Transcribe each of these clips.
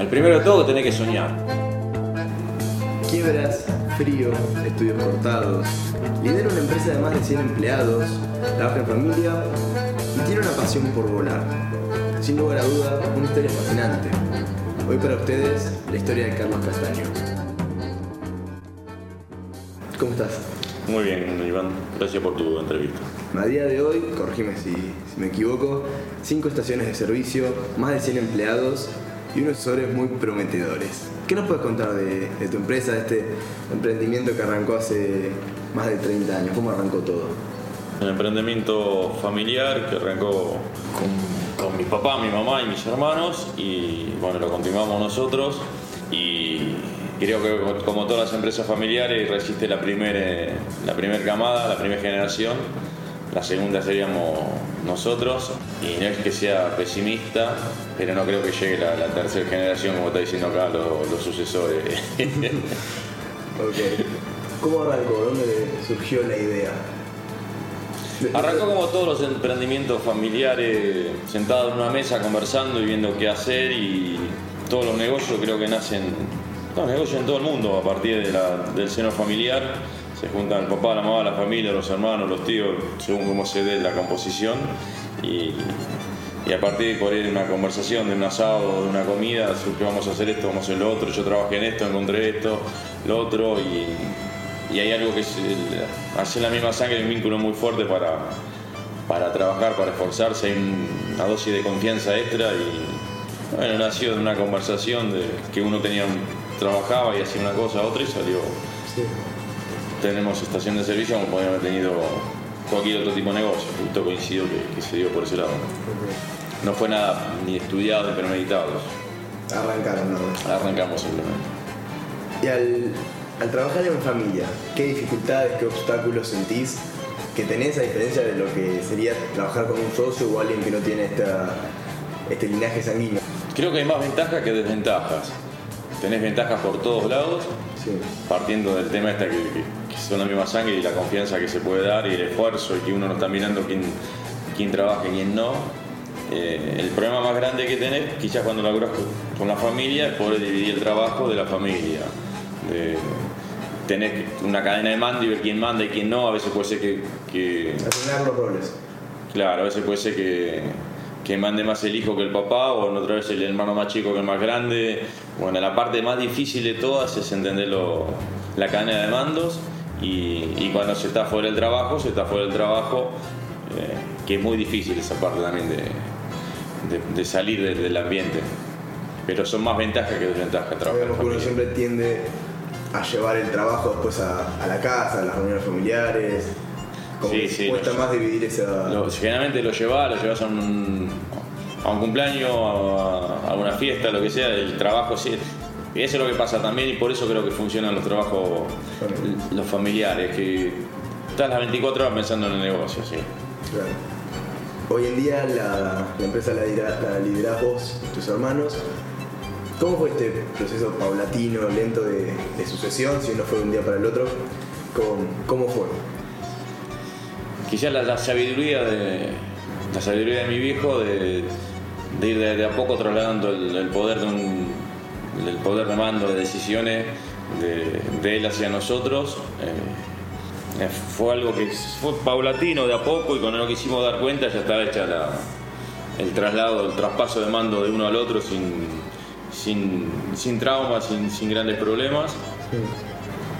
El primero de todo tenés que soñar. Quiebras, frío, estudios cortados. Lidera una empresa de más de 100 empleados, trabaja en familia y tiene una pasión por volar. Sin lugar a duda, una historia fascinante. Hoy para ustedes, la historia de Carlos Castaño. ¿Cómo estás? Muy bien, Iván. Gracias por tu entrevista. A día de hoy, corregime si, si me equivoco, cinco estaciones de servicio, más de 100 empleados y unos asesores muy prometedores. ¿Qué nos puedes contar de, tu empresa, de este emprendimiento que arrancó hace más de 30 años? ¿Cómo arrancó todo? Un emprendimiento familiar que arrancó con, con mi papá, mi mamá y mis hermanos y bueno, lo continuamos nosotros y creo que como todas las empresas familiares resiste la primera la primer camada, la primera generación, la segunda seríamos nosotros y no es que sea pesimista, pero no creo que llegue la, la tercera generación como está diciendo acá los, los sucesores. Ok. ¿Cómo arrancó? ¿Dónde surgió la idea? Arrancó como todos los emprendimientos familiares, sentados en una mesa conversando y viendo qué hacer y todos los negocios creo que nacen, los negocios en todo el mundo a partir de la- del seno familiar. Se juntan el papá, la mamá, la familia, los hermanos, los tíos, según cómo se dé la composición. Y, y a partir de por ahí una conversación, de un asado, de una comida, surgió vamos a hacer esto, vamos a hacer lo otro, yo trabajé en esto, encontré esto, lo otro y, y hay algo que es el- hace la misma sangre, un vínculo muy fuerte para, para trabajar, para esforzarse, hay un- una dosis de confianza extra y bueno, nació de una conversación de que uno tenía trabajaba y hacía una cosa, otra y salió. Tenemos estación de servicio como podría haber tenido cualquier otro tipo de negocio, justo coincidió que, que se dio por ese lado. No fue nada ni estudiado ni premeditado, Arrancaron, ¿no? arrancamos simplemente. Y al, al trabajar en familia, ¿qué dificultades, qué obstáculos sentís que tenés a diferencia de lo que sería trabajar con un socio o alguien que no tiene esta, este linaje sanguíneo? Creo que hay más ventajas que desventajas. Tenés ventajas por todos lados, Sí. partiendo del tema este que, que- que son la misma sangre y la confianza que se puede dar y el esfuerzo y que uno no está mirando quién, quién trabaja y quién no. Eh, el problema más grande que tenés, quizás cuando laburas con, la familia, es poder dividir el trabajo de la familia. De tener una cadena de mando y ver quién manda y quién no. A veces puede ser que- que. Claro, a veces puede ser que, que mande más el hijo que el papá, o en otra vez el hermano más chico que el más grande. Bueno, la parte más difícil de todas es entender lo- la cadena de mandos y, y cuando se está fuera del trabajo, se está fuera del trabajo, eh, que es muy difícil esa parte también de, de- de salir del, del ambiente. Pero son más ventajas que desventajas trabajar Sabemos que uno siempre tiende a llevar el trabajo después a, a la casa, a las reuniones familiares. Como Sí, que sí, cuesta más dividir esa. Lo- generalmente lo llevas, lo llevas a un, a un cumpleaños, a, a una fiesta, lo que sea, el trabajo sí. Y eso es lo que pasa también y por eso creo que funcionan los trabajos, los familiares, que estás las 24 horas pensando en el negocio, sí. Claro. Hoy en día la, la empresa la, lidera- la liderás vos tus hermanos. ¿Cómo fue este proceso paulatino, lento de, de sucesión? Si no fue de un día para el otro, ¿cómo, cómo fue? Quizás la, la sabiduría de la sabiduría de mi viejo de, de ir de, a poco trasladando el, poder de un el poder de mando de decisiones de, él hacia nosotros eh, eh, fue algo que fue paulatino de a poco y cuando nos quisimos dar cuenta ya estaba hecha el traslado, el traspaso de mando de uno al otro sin, sin, sin traumas, sin, sin grandes problemas.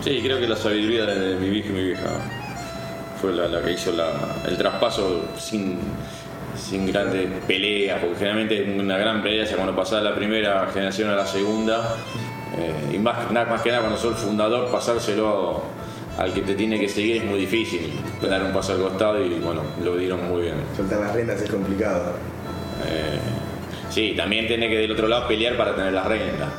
Sí, creo que la sabiduría de, mi viejo y mi vieja fue la, que hizo el traspaso sin, sin grandes peleas, porque generalmente es una gran pelea ya cuando pasás de la primera generación a la segunda, eh, y más, que nada cuando sos el fundador, pasárselo al que te tiene que seguir es muy difícil, dar un paso al costado y bueno, lo dieron muy bien. Soltar las riendas es complicado. Eh, sí, también tiene que del otro lado pelear para tener las riendas.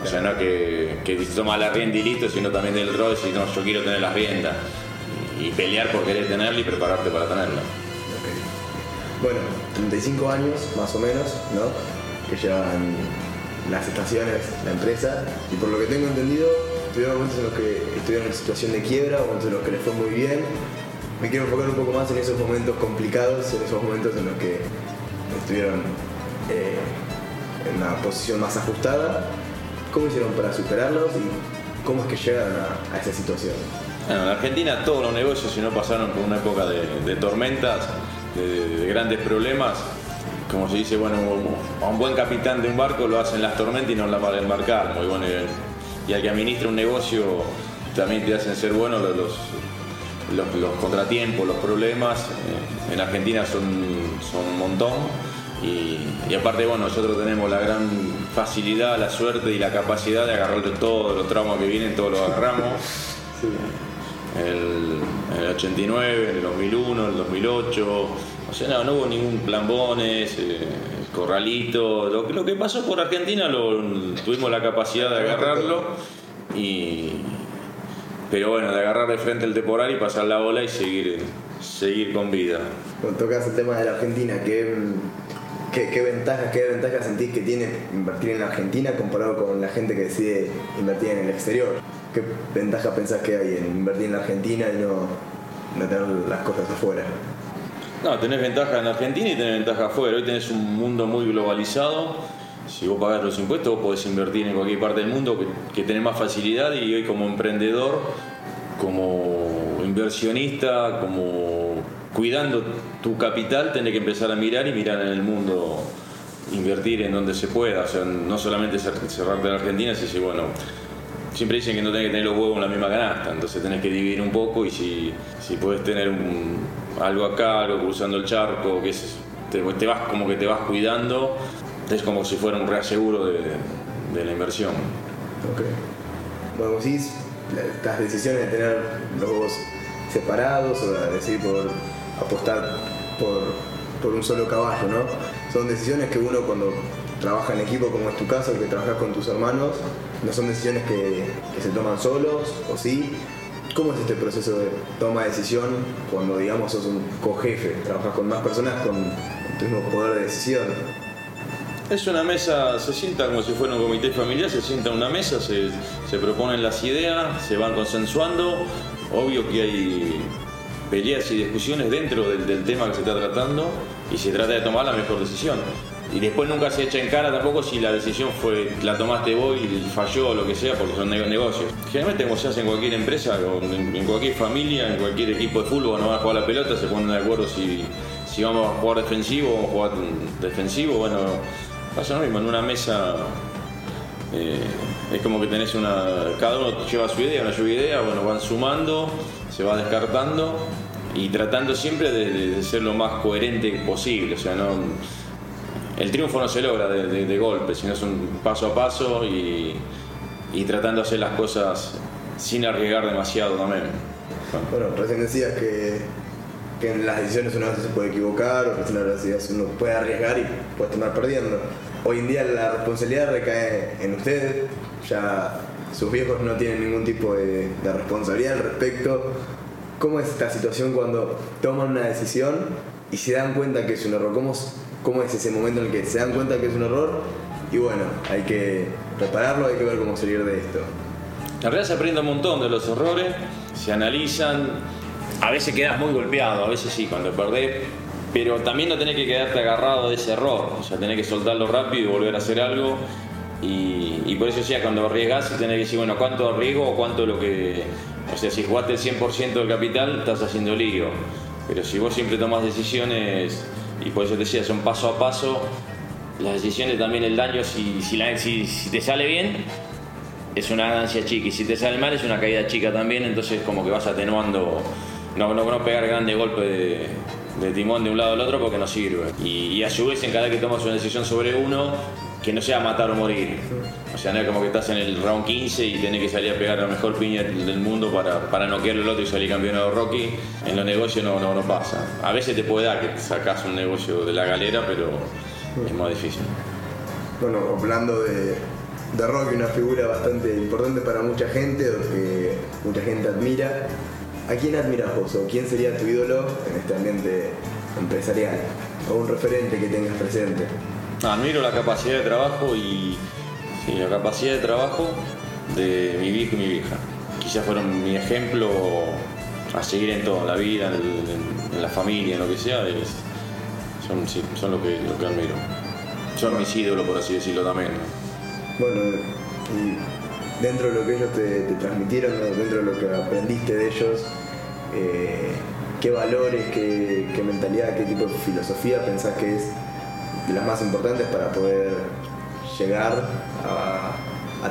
O sea, no que, que toma la rienda y listo, sino también del otro lado decir, no, yo quiero tener las riendas. Y, y pelear por querer tenerla y prepararte para tenerla. Bueno, 35 años más o menos, ¿no? Que llevan las estaciones, la empresa, y por lo que tengo entendido, tuvieron momentos en los que estuvieron en situación de quiebra, momentos en los que les fue muy bien. Me quiero enfocar un poco más en esos momentos complicados, en esos momentos en los que estuvieron eh, en una posición más ajustada. ¿Cómo hicieron para superarlos y cómo es que llegaron a, esa situación? En Argentina todos los negocios, si no pasaron por una época de, tormentas, de, grandes problemas, como se dice, bueno, a un buen capitán de un barco lo hacen las tormentas y no la para el marcar. Muy bueno. Y al que administra un negocio también te hacen ser buenos los, contratiempos, los problemas. Eh, en Argentina son, un montón. Y, aparte, bueno, nosotros tenemos la gran facilidad, la suerte y la capacidad de agarrar todos los traumas que vienen, todos los agarramos. el 89, en el 2001, en el 2008. O sea, no, no hubo ningún plambones, eh, corralito. Lo, que pasó por Argentina lo, tuvimos la capacidad de agarrarlo. Y, pero bueno, de agarrar de frente el temporal y pasar la bola y seguir, seguir con vida. Cuando tocas el tema de la Argentina, ¿qué, ventajas, ¿qué ventajas sentís que tiene invertir en la Argentina comparado con la gente que decide invertir en el exterior? ¿Qué ventaja pensás que hay en invertir en la Argentina y no, no tener las cosas afuera? No, tenés ventaja en Argentina y tenés ventaja afuera. Hoy tenés un mundo muy globalizado. Si vos pagás los impuestos, vos podés invertir en cualquier parte del mundo que, que tenés más facilidad y hoy como emprendedor, como inversionista, como cuidando tu capital, tenés que empezar a mirar y mirar en el mundo, invertir en donde se pueda. O sea, no solamente cerrarte en Argentina, sino bueno, siempre dicen que no tenés que tener los huevos en la misma canasta, entonces tenés que dividir un poco y si, si puedes tener algo acá, algo cruzando el charco, que es, te, vas como que te vas cuidando, es como si fuera un reaseguro de, de la inversión. Ok. Bueno, sí, estas decisiones de tener los huevos separados o de decidir por apostar por, por un solo caballo, ¿no? Son decisiones que uno cuando trabaja en equipo, como es tu caso, que trabajas con tus hermanos, no son decisiones que, se toman solos, o sí. ¿Cómo es este proceso de toma de decisión cuando, digamos, sos un cojefe, trabajas con más personas con tu mismo poder de decisión? Es una mesa, se sienta como si fuera un comité familiar, se sienta en una mesa, se, se proponen las ideas, se van consensuando. Obvio que hay peleas y discusiones dentro del, tema que se está tratando y se trata de tomar la mejor decisión y después nunca se echa en cara tampoco si la decisión fue la tomaste vos y falló o lo que sea porque son negocios. Generalmente como se hace en cualquier empresa, en cualquier familia, en cualquier equipo de fútbol cuando van a jugar la pelota se ponen de acuerdo si, si vamos a jugar defensivo o jugar defensivo, bueno, pasa lo mismo, en una mesa eh, es como que tenés una. cada uno lleva su idea, una lluvia idea, bueno, van sumando, se va descartando y tratando siempre de, ser lo más coherente posible, o sea, no el triunfo no se logra de, golpe, sino es un paso a paso y, tratando de hacer las cosas sin arriesgar demasiado también. Bueno, recién decías que, en las decisiones uno se puede equivocar, o las decisiones uno puede arriesgar y puede estar perdiendo. Hoy en día la responsabilidad recae en ustedes, ya sus viejos no tienen ningún tipo de, responsabilidad al respecto. ¿Cómo es esta situación cuando toman una decisión y se dan cuenta que es un error? ¿Cómo cómo es ese momento en el que se dan cuenta que es un error y bueno, hay que repararlo, hay que ver cómo salir de esto. En realidad se aprende un montón de los errores, se analizan, a veces quedas muy golpeado, a veces sí, cuando perdés, pero también no tenés que quedarte agarrado de ese error, o sea, tenés que soltarlo rápido y volver a hacer algo. Y, por eso decía, cuando arriesgas tenés que decir, bueno, ¿cuánto arriesgo o cuánto lo que... O sea, si jugaste el 100% del capital, estás haciendo lío. Pero si vos siempre tomás decisiones y por eso te decía, son paso a paso. Las decisiones también, el daño, si, si, te sale bien, es una ganancia chica y si te sale mal es una caída chica también, entonces como que vas atenuando, no, no, no pegar grandes golpes de, timón de un lado al otro porque no sirve. Y, a su vez en cada que tomas una decisión sobre uno, que no sea matar o morir. O sea, no es como que estás en el round 15 y tenés que salir a pegar la mejor piña del mundo para, para noquear el otro y salir campeón Rocky. En los negocios no, no, pasa. A veces te puede dar que sacas un negocio de la galera, pero es más difícil. Bueno, hablando de, de Rocky, una figura bastante importante para mucha gente, mucha gente admira. ¿A quién admiras vos o quién sería tu ídolo en este ambiente empresarial? O un referente que tengas presente. Admiro la capacidad de trabajo y la capacidad de trabajo de mi viejo y mi vieja. Quizás fueron mi ejemplo a seguir en toda la vida, en, la familia, en lo que sea. son, lo, que, lo que admiro. son mis ídolos, por así decirlo también. Bueno, dentro de lo que ellos te, te transmitieron, dentro de lo que aprendiste de ellos, eh, ¿qué valores, qué, qué mentalidad, qué tipo de filosofía pensás que es de las más importantes para poder llegar a,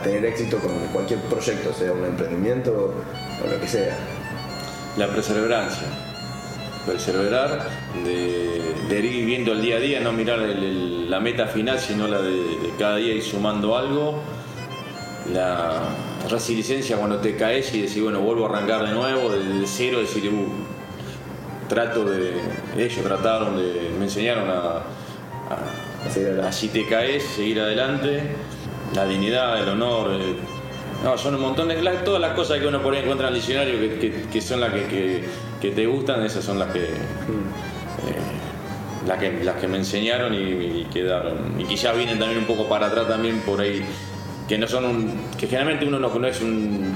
tener éxito con cualquier proyecto, sea un emprendimiento o lo que sea? La perseverancia. Perseverar, de, ir viviendo el día a día, no mirar la meta final, sino la de, de cada día ir sumando algo. La resiliencia cuando te caes y decir, bueno, vuelvo a arrancar de nuevo, desde cero, decir, uh, trato de. Ellos trataron de. me enseñaron a. a- Así te caes, seguir adelante, la dignidad, el honor. eh, no, son un montón de. todas las cosas que uno por ahí encuentra en el diccionario que, son las que, te gustan, esas son las que. eh, las que, me enseñaron y, y quedaron. Y quizás vienen también un poco para atrás también por ahí, que no son un. que generalmente uno no, no es un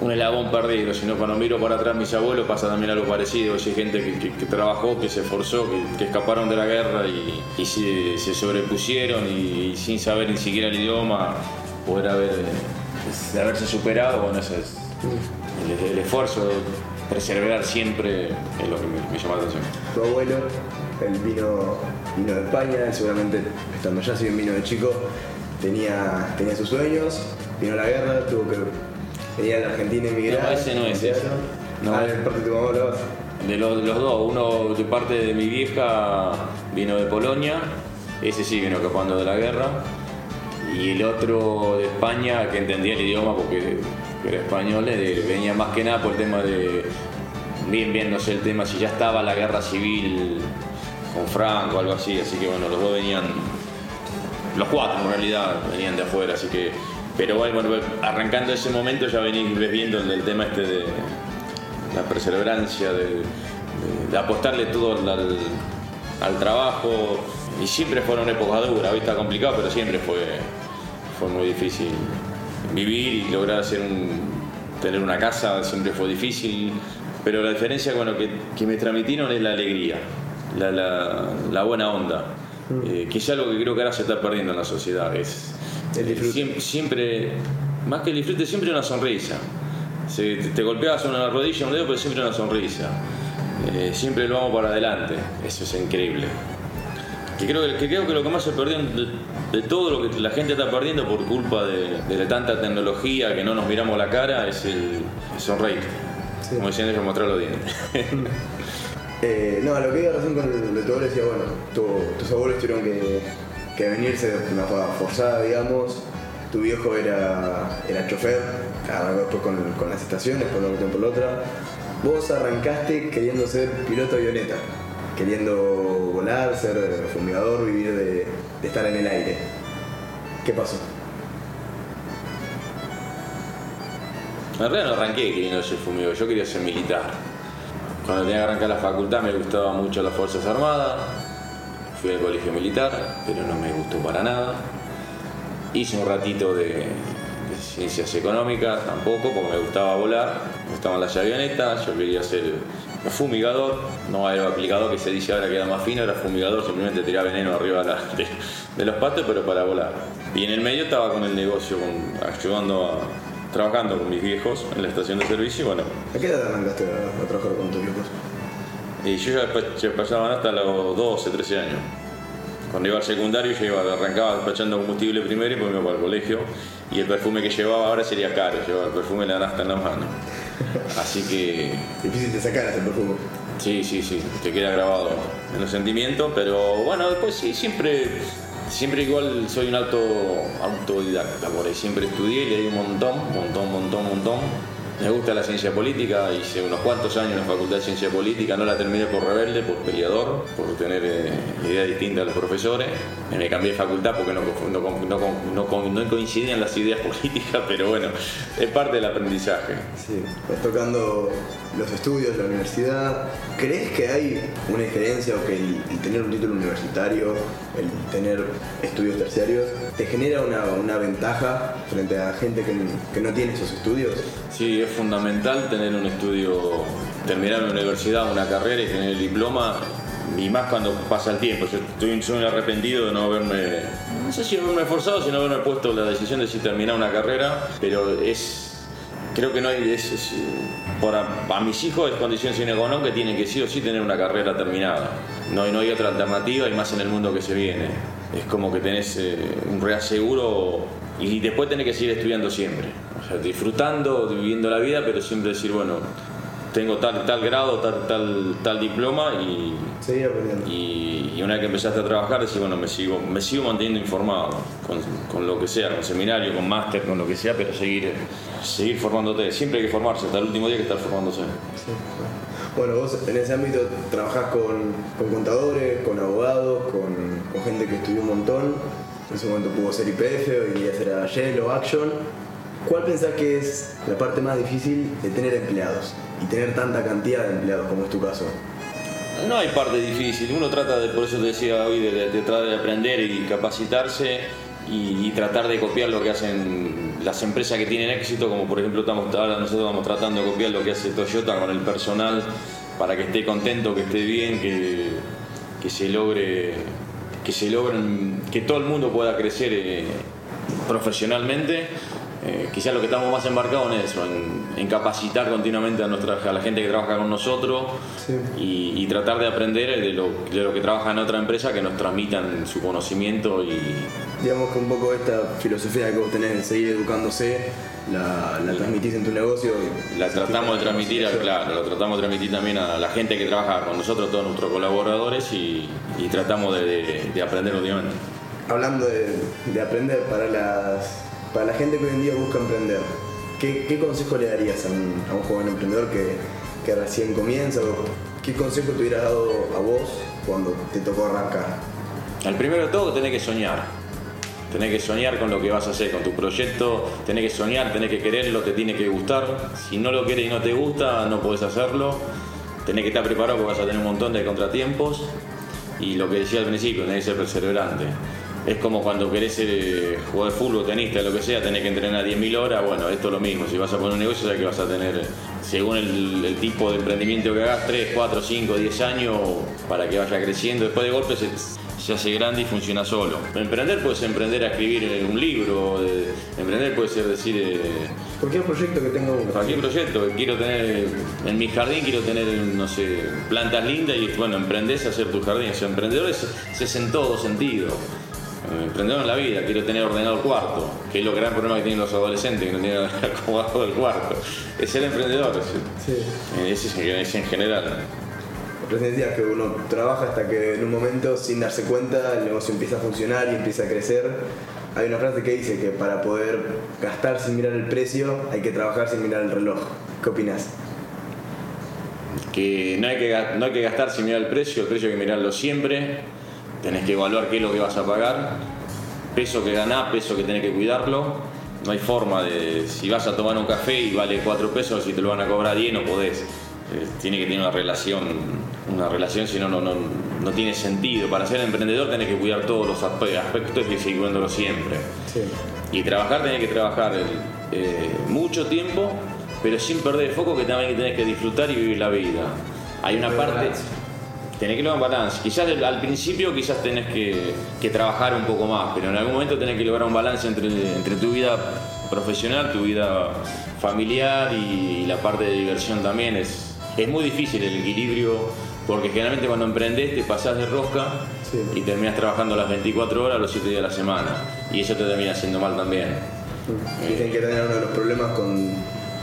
un eslabón perdido, sino cuando miro para atrás mis abuelos pasa también algo parecido, hay gente que, trabajó, que se esforzó, que, escaparon de la guerra y, se, sobrepusieron y, sin saber ni siquiera el idioma, poder haber, eh, haberse superado, bueno, ese es el, el esfuerzo, perseverar siempre es lo que me, me llama la atención. Tu abuelo, él vino, vino de España, seguramente estando allá, si bien vino de chico, tenía, tenía sus sueños, vino la guerra, tuvo que venir a la Argentina emigrar. No, ese no es ese. No. ah, parte de tu mamá. De los, de los dos, uno de parte de mi vieja vino de Polonia, ese sí vino escapando de la guerra, y el otro de España que entendía el idioma porque era español, eh, venía más que nada por el tema de, bien, bien, no sé el tema, si ya estaba la guerra civil con Franco o algo así, así que bueno, los dos venían, los cuatro en realidad venían de afuera, así que, pero bueno, arrancando ese momento ya venís viendo el, el tema este de la perseverancia, de, de- de apostarle todo al, trabajo. Y siempre fueron épocas duras, hoy está complicado, pero siempre fue, fue muy difícil vivir y lograr hacer un- tener una casa, siempre fue difícil. Pero la diferencia bueno, que, que me transmitieron es la alegría, la, la- la buena onda, eh, que es algo que creo que ahora se está perdiendo en la sociedad. Es, El disfrute. siempre, siempre, más que el disfrute, siempre una sonrisa. Se- te, te golpeabas una rodilla, un dedo, pero siempre una sonrisa. Eh, siempre lo vamos para adelante. Eso es increíble. Que creo que, que creo que lo que más se perdió de, de todo lo que la gente está perdiendo por culpa de, tanta tecnología que no nos miramos la cara es el, el sonreír. Sí. Como decían ellos, mostrar los dientes. Eh, no, a lo que iba razón con el de abuelo decía, bueno, tu- tus abuelos tuvieron que, que venirse de una forma forzada, digamos. Tu viejo era, era chofer, arrancó después con, con las estaciones, por una cuestión por la otra. Vos arrancaste queriendo ser piloto de avioneta, queriendo volar, ser fumigador, vivir de, de estar en el aire. ¿Qué pasó? En realidad no arranqué queriendo ser fumigador, yo quería ser militar. Cuando tenía que arrancar la facultad me gustaba mucho las Fuerzas Armadas, fui al colegio militar, pero no me gustó para nada. Hice un ratito de, ciencias económicas, tampoco, porque me gustaba volar, me gustaban las avionetas, yo quería ser fumigador, no aeroaplicador que se dice ahora que era más fino, era fumigador, simplemente tiraba veneno arriba de, los patos, pero para volar. Y en el medio estaba con el negocio, ayudando a, trabajando con mis viejos en la estación de servicio y bueno, ¿A qué edad arrancaste a trabajar con tus viejos? Y yo ya pasaban hasta los 12, 13 años. Cuando iba al secundario yo iba, arrancaba despachando combustible primero y después me iba para el colegio. Y el perfume que llevaba ahora sería caro, llevaba el perfume de la nafta en la mano. Así que Difícil de sacar ese perfume. sí, sí, sí, te queda grabado en los sentimientos, pero bueno, después sí, siempre, siempre igual soy un auto, autodidacta, por ahí siempre estudié y leí un montón, montón, montón, montón. Me gusta la ciencia política, hice unos cuantos años en la Facultad de Ciencia Política, no la terminé por rebelde, por peleador, por tener eh, ideas distintas a los profesores. Me cambié de facultad porque no, no, no, coincidían las ideas políticas, pero bueno, es parte del aprendizaje. Sí, estás tocando los estudios, la universidad. ¿Crees que hay una diferencia o que el tener un título universitario, el tener estudios terciarios, te genera una, una ventaja frente a gente que, que no tiene esos estudios? Sí, es fundamental tener un estudio, terminar una universidad, una carrera y tener el diploma y más cuando pasa el tiempo. Estoy soy arrepentido de no haberme, no sé si haberme esforzado, sino haberme puesto la decisión de si terminar una carrera, pero es creo que no hay, es, por a, mis hijos es condición sine qua non que tienen que sí o sí tener una carrera terminada. No, no hay otra alternativa y más en el mundo que se viene. Es como que tenés eh, un reaseguro y después tenés que seguir estudiando siempre. O sea, disfrutando, viviendo la vida, pero siempre decir, bueno, tengo tal, tal grado, tal, tal, tal diploma y, y, una vez que empezaste a trabajar decís, bueno, me sigo, me sigo manteniendo informado con, lo que sea, con seminario, con máster, con lo que sea, pero seguir, seguir formándote. Siempre hay que formarse, hasta el último día que estar formándose. Bueno, vos en ese ámbito trabajás con, contadores, con abogados, con, gente que estudió un montón. En ese momento pudo ser IPF, hoy día será Shell o Action. ¿Cuál pensás que es la parte más difícil de tener empleados y tener tanta cantidad de empleados como es tu caso? No hay parte difícil, uno trata de, por eso te decía hoy, de, tratar de aprender y capacitarse y, tratar de copiar lo que hacen las empresas que tienen éxito, como por ejemplo estamos, ahora nosotros estamos tratando de copiar lo que hace Toyota con el personal para que esté contento, que esté bien, que, que se logre que se logren, que todo el mundo pueda crecer eh, profesionalmente. Eh, quizás lo que estamos más embarcados en eso, en, capacitar continuamente a, nuestra, a la gente que trabaja con nosotros y, tratar de aprender de lo, de lo, que trabaja en otra empresa que nos transmitan su conocimiento y... Digamos que un poco esta filosofía que vos tenés de seguir educándose, la, transmitís en tu negocio. la tratamos de transmitir, claro, la tratamos de transmitir también a la gente que trabaja con nosotros, todos nuestros colaboradores y, tratamos de, aprender últimamente. Hablando de aprender para las para la gente que hoy en día busca emprender, ¿qué, consejo le darías a un, joven emprendedor que, recién comienza? ¿Qué consejo te hubieras dado a vos cuando te tocó arrancar? Al primero de todo, tenés que soñar. Tenés que soñar con lo que vas a hacer, con tu proyecto, tenés que soñar, tenés que quererlo, te tiene que gustar. Si no lo quieres y no te gusta, no podés hacerlo. Tenés que estar preparado porque vas a tener un montón de contratiempos. Y lo que decía al principio, tenés que ser perseverante es como cuando querés ser jugador de fútbol, tenista, lo que sea, tenés que entrenar 10.000 horas, bueno, esto es lo mismo, si vas a poner un negocio ya que vas a tener, según el, tipo de emprendimiento que hagas, 3, 4, 5, 10 años para que vaya creciendo, después de golpe se, hace grande y funciona solo. Emprender puede ser emprender a escribir un libro, emprender puede ser decir... Eh, cualquier proyecto que tenga uno. Cualquier proyecto, quiero tener, en mi jardín quiero tener, no sé, plantas lindas y bueno, emprendés a hacer tu jardín, o sea, emprendedor es, es en todo sentido emprendedor en la vida, quiero tener ordenado el cuarto, que es lo gran problema que tienen los adolescentes, que no tienen acomodado el cuarto. Es ser emprendedor, sí. ese es, en general. Recién decías que uno trabaja hasta que en un momento, sin darse cuenta, el negocio empieza a funcionar y empieza a crecer. Hay una frase que dice que para poder gastar sin mirar el precio, hay que trabajar sin mirar el reloj. ¿Qué opinas? Que no hay que, no hay que gastar sin mirar el precio, el precio hay que mirarlo siempre tenés que evaluar qué es lo que vas a pagar, peso que ganás, peso que tenés que cuidarlo. No hay forma de, si vas a tomar un café y vale 4 pesos, si te lo van a cobrar 10 no podés. Eh, tiene que tener una relación, una relación, si no, no, no, tiene sentido. Para ser emprendedor tenés que cuidar todos los aspectos y seguir cuidándolo siempre. Y trabajar tenés que trabajar eh, mucho tiempo, pero sin perder el foco que también tenés que disfrutar y vivir la vida. Hay una parte tenés que lograr un balance. Quizás al principio quizás tenés que, trabajar un poco más, pero en algún momento tenés que lograr un balance entre, entre tu vida profesional, tu vida familiar y, la parte de diversión también. Es, es muy difícil el equilibrio porque generalmente cuando emprendes te pasás de rosca y terminas trabajando las 24 horas los 7 días de la semana y eso te termina haciendo mal también. Dicen que tener uno de los problemas con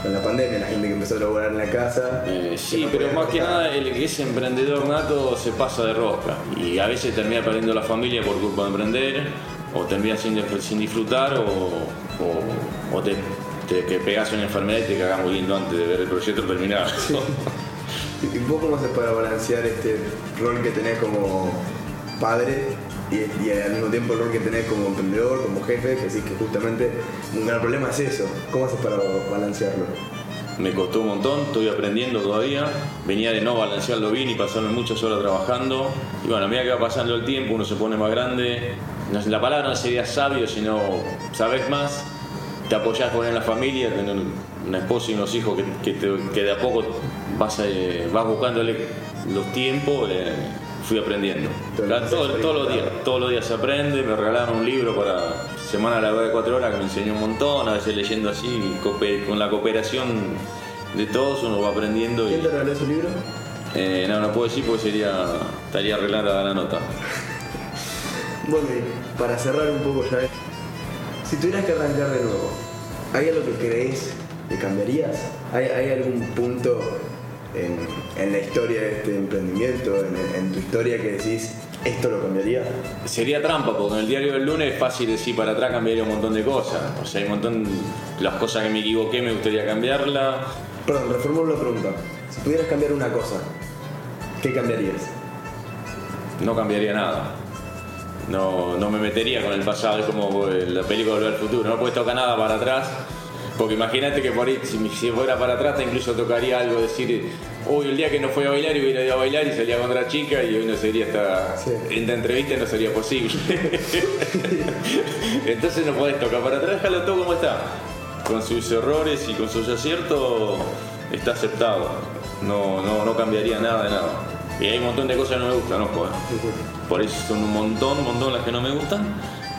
con la pandemia, la gente que empezó a laburar en la casa. Eh, sí, pero más que nada el que es emprendedor nato se pasa de rosca y a veces termina perdiendo la familia por culpa de emprender o termina sin, sin disfrutar o, te, te, pegas una enfermedad y te cagas muy lindo antes de ver el proyecto terminar. ¿Y vos cómo haces para balancear este rol que tenés como padre y, al mismo tiempo el rol que tenés como emprendedor, como jefe, que sí que justamente un gran problema es eso. ¿Cómo haces para balancearlo? Me costó un montón, estoy aprendiendo todavía. Venía de no balancearlo bien y pasarme muchas horas trabajando. Y bueno, a medida que va pasando el tiempo, uno se pone más grande. la palabra no sería sabio, sino sabes más, te apoyás con en la familia, tener una esposa y unos hijos que, que, de a poco vas, eh, vas buscándole los tiempos. Eh, fui aprendiendo. Todo todos los días, todos los días se aprende, me regalaron un libro para semana larga de cuatro horas que me enseñó un montón, a veces leyendo así, con la cooperación de todos uno va aprendiendo y ¿Quién te regaló ese libro? eh, no, no puedo decir porque sería, estaría arreglada la nota. Bueno, y para cerrar un poco ya, si tuvieras que arrancar de nuevo, ¿hay algo que crees que cambiarías? ¿Hay, hay algún punto en, en la historia de este emprendimiento, en, en tu historia que decís, esto lo cambiaría? Sería trampa, porque en el diario del lunes es fácil decir para atrás cambiaría un montón de cosas. O sea, hay un montón, las cosas que me equivoqué me gustaría cambiarla. Perdón, reformulo la pregunta. Si pudieras cambiar una cosa, ¿qué cambiarías? No cambiaría nada. No, no me metería con el pasado, es como eh, la película Volver al Futuro. No puedes tocar nada para atrás. Porque imagínate que por ahí, si, fuera para atrás, te incluso tocaría algo, decir, uy, el día que no fue a bailar y hubiera ido a bailar y salía con otra chica y hoy no sería esta, Sí. esta entrevista no sería posible. Entonces no podés tocar para atrás, déjalo todo como está. Con sus errores y con sus aciertos está aceptado. No, no, no cambiaría nada de nada. Y hay un montón de cosas que no me gustan, ojo. eh. Por eso son un montón, un montón las que no me gustan,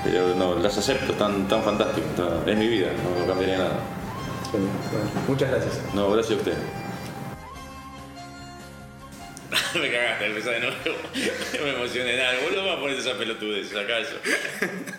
pero no, las acepto, están tan fantásticas. está- Es mi vida, no, no cambiaría nada. Genial. Bueno, muchas gracias. No, gracias a usted. me cagaste, empezar de nuevo. me emocioné, nada, boludo, me pones esa pelotudez, acá eso.